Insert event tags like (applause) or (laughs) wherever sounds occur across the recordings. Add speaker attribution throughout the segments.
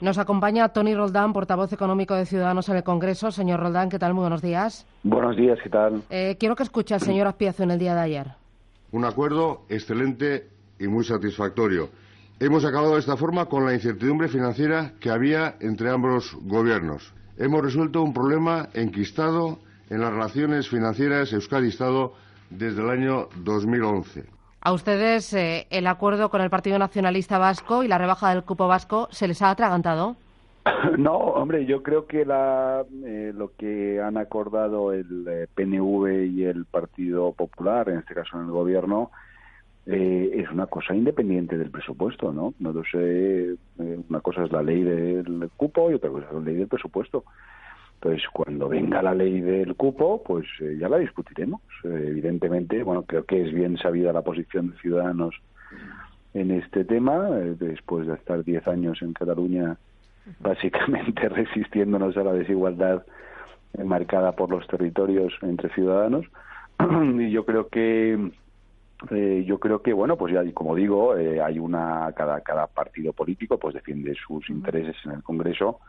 Speaker 1: Nos acompaña Tony Roldán, portavoz económico de Ciudadanos en el Congreso. Señor Roldán, ¿qué tal? Muy buenos días.
Speaker 2: Buenos días, ¿qué tal?
Speaker 1: Eh, quiero que escuche al señor Aspiazo en el día de ayer.
Speaker 3: Un acuerdo excelente y muy satisfactorio. Hemos acabado de esta forma con la incertidumbre financiera que había entre ambos gobiernos. Hemos resuelto un problema enquistado en las relaciones financieras Euskadi-Estado desde el año 2011.
Speaker 1: A ustedes eh, el acuerdo con el Partido Nacionalista Vasco y la rebaja del cupo vasco se les ha atragantado. (coughs)
Speaker 2: No, hombre, yo creo que la, eh, lo que han acordado el eh, PNV y el Partido Popular, en este caso en el Gobierno, eh, es una cosa independiente del presupuesto, ¿no? No lo sé, eh, una cosa es la ley del cupo y otra cosa es la ley del presupuesto. Entonces, cuando venga la ley del cupo, pues eh, ya la discutiremos. Eh, evidentemente, bueno, creo que es bien sabida la posición de Ciudadanos en este tema, eh, después de estar diez años en Cataluña, básicamente (laughs) resistiéndonos a la desigualdad marcada por los territorios entre ciudadanos. (clears throat) y yo creo que eh, yo creo que bueno pues ya como digo eh, hay una cada cada partido político pues defiende sus intereses en el Congreso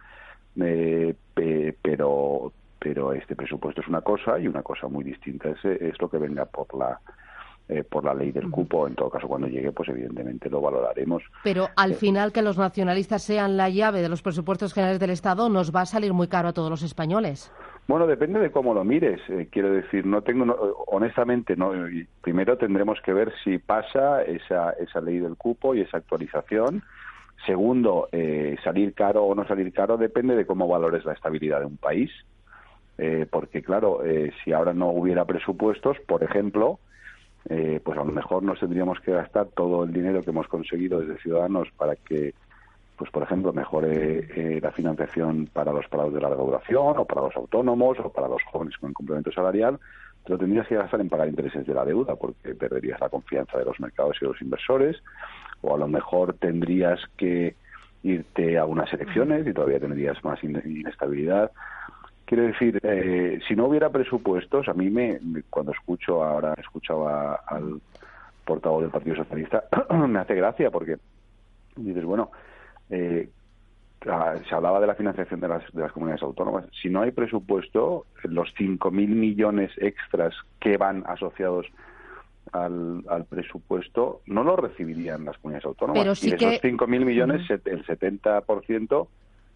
Speaker 2: eh, pe- pero pero este presupuesto es una cosa y una cosa muy distinta es, es lo que venga por la eh, por la ley del cupo en todo caso cuando llegue pues evidentemente lo valoraremos
Speaker 1: Pero al final que los nacionalistas sean la llave de los presupuestos generales del Estado nos va a salir muy caro a todos los españoles.
Speaker 2: Bueno, depende de cómo lo mires. eh, quiero decir, no tengo, no- honestamente, no. Primero tendremos que ver si pasa esa, esa ley del cupo y esa actualización. Segundo, eh, salir caro o no salir caro depende de cómo valores la estabilidad de un país. Eh, porque, claro, eh, si ahora no hubiera presupuestos, por ejemplo, eh, pues a lo mejor nos tendríamos que gastar todo el dinero que hemos conseguido desde Ciudadanos para que pues por ejemplo mejore la financiación para los parados de larga duración o para los autónomos o para los jóvenes con el complemento salarial, te lo tendrías que gastar en pagar intereses de la deuda porque perderías la confianza de los mercados y de los inversores o a lo mejor tendrías que irte a unas elecciones y todavía tendrías más in- inestabilidad. Quiero decir, eh, si no hubiera presupuestos, a mí me, cuando escucho ahora, escuchaba al portavoz del Partido Socialista, (clears throat) me hace gracia porque dices, bueno, eh, se hablaba de la financiación de las, de las comunidades autónomas. Si no hay presupuesto, los 5.000 millones extras que van asociados al, al presupuesto no los recibirían las comunidades autónomas.
Speaker 1: Pero sí
Speaker 2: y de esos
Speaker 1: que-
Speaker 2: 5.000 millones, el 70%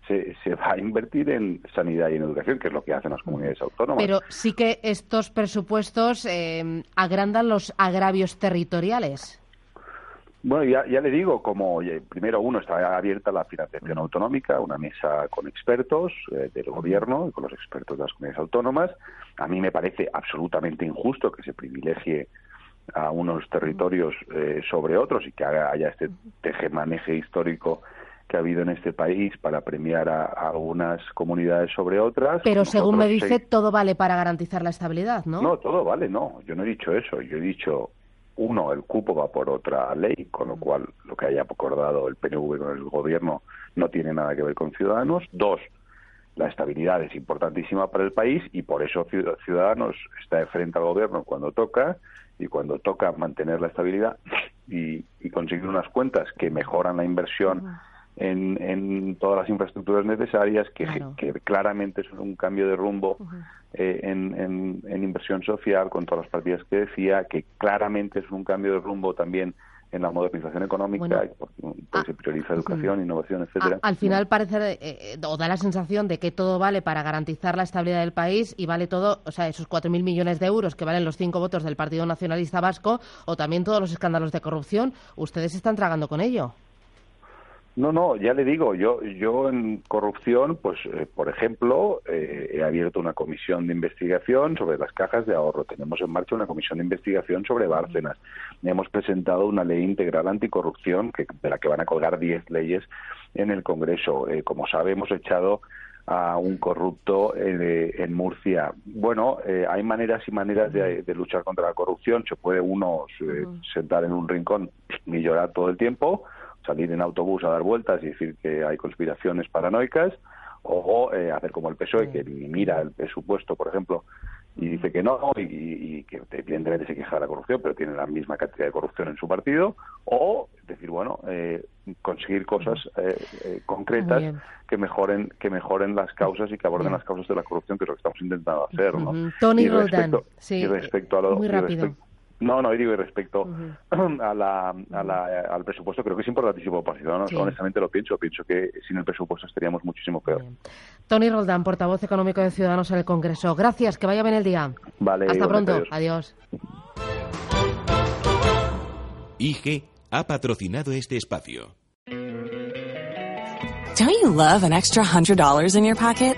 Speaker 2: se, se va a invertir en sanidad y en educación, que es lo que hacen las comunidades autónomas.
Speaker 1: Pero sí que estos presupuestos eh, agrandan los agravios territoriales.
Speaker 2: Bueno, ya, ya le digo, como oye, primero uno está abierta la financiación autonómica, una mesa con expertos eh, del gobierno y con los expertos de las comunidades autónomas. A mí me parece absolutamente injusto que se privilegie a unos territorios eh, sobre otros y que haga- haya este tejemaneje histórico que ha habido en este país para premiar a, algunas comunidades sobre otras.
Speaker 1: Pero según me dice, todo vale para garantizar la estabilidad, ¿no?
Speaker 2: no, todo vale, no. Yo no he dicho eso. Yo he dicho, uno, el cupo va por otra ley, con lo cual lo que haya acordado el PNV con el gobierno no tiene nada que ver con Ciudadanos. Dos, la estabilidad es importantísima para el país y por eso Ciud- Ciudadanos está de frente al gobierno cuando toca y cuando toca mantener la estabilidad y, y conseguir unas cuentas que mejoran la inversión en, en todas las infraestructuras necesarias, que,
Speaker 1: Claro.
Speaker 2: que claramente es un cambio de rumbo eh, en, en- en inversión social con todas las partidas que decía, que claramente es un cambio de rumbo también en la modernización económica,
Speaker 1: Bueno.
Speaker 2: Porque
Speaker 1: Ah,
Speaker 2: se prioriza educación, innovación,
Speaker 1: A-
Speaker 2: etcétera.
Speaker 1: al final parece eh, eh, o da la sensación de que todo vale para garantizar la estabilidad del país y vale todo, o sea, esos 4.000 millones de euros que valen los cinco votos del Partido Nacionalista Vasco o también todos los escándalos de corrupción. Ustedes se están tragando con ello.
Speaker 2: No, no, ya le digo, yo, yo en corrupción, pues, eh, por ejemplo, eh, he abierto una comisión de investigación sobre las cajas de ahorro. Tenemos en marcha una comisión de investigación sobre Bárcenas. Hemos presentado una ley integral anticorrupción que, de la que van a colgar 10 leyes en el Congreso. Eh, como sabe, hemos echado a un corrupto en Murcia. Bueno, hay maneras y maneras de, luchar contra la corrupción. Se puede uno sentar en un rincón y llorar todo el tiempo salir en autobús a dar vueltas y decir que hay conspiraciones paranoicas, o eh, hacer como el PSOE, que mira el presupuesto, por ejemplo, y dice que no, y, que evidentemente se queja de la corrupción, pero tiene la misma cantidad de corrupción en su partido, o decir, bueno, eh, conseguir cosas eh, concretas que mejoren que mejoren las causas y que aborden las causas de la corrupción, que es lo que estamos intentando hacer. ¿no?
Speaker 1: Tony Roldán, sí,
Speaker 2: respecto a lo, muy rápido. No, no, digo, y respecto (clears throat) a la, al presupuesto, creo que es importantísimo para Ciudadanos. Honestamente lo pienso. Pienso que sin el presupuesto estaríamos muchísimo peor.
Speaker 1: Tony Roldán, portavoz económico de Ciudadanos en el Congreso. Gracias, que vaya bien el día.
Speaker 2: Vale.
Speaker 1: Hasta pronto. Adiós.
Speaker 4: IG ha patrocinado este espacio.
Speaker 5: Don't you love an extra $100 in your pocket?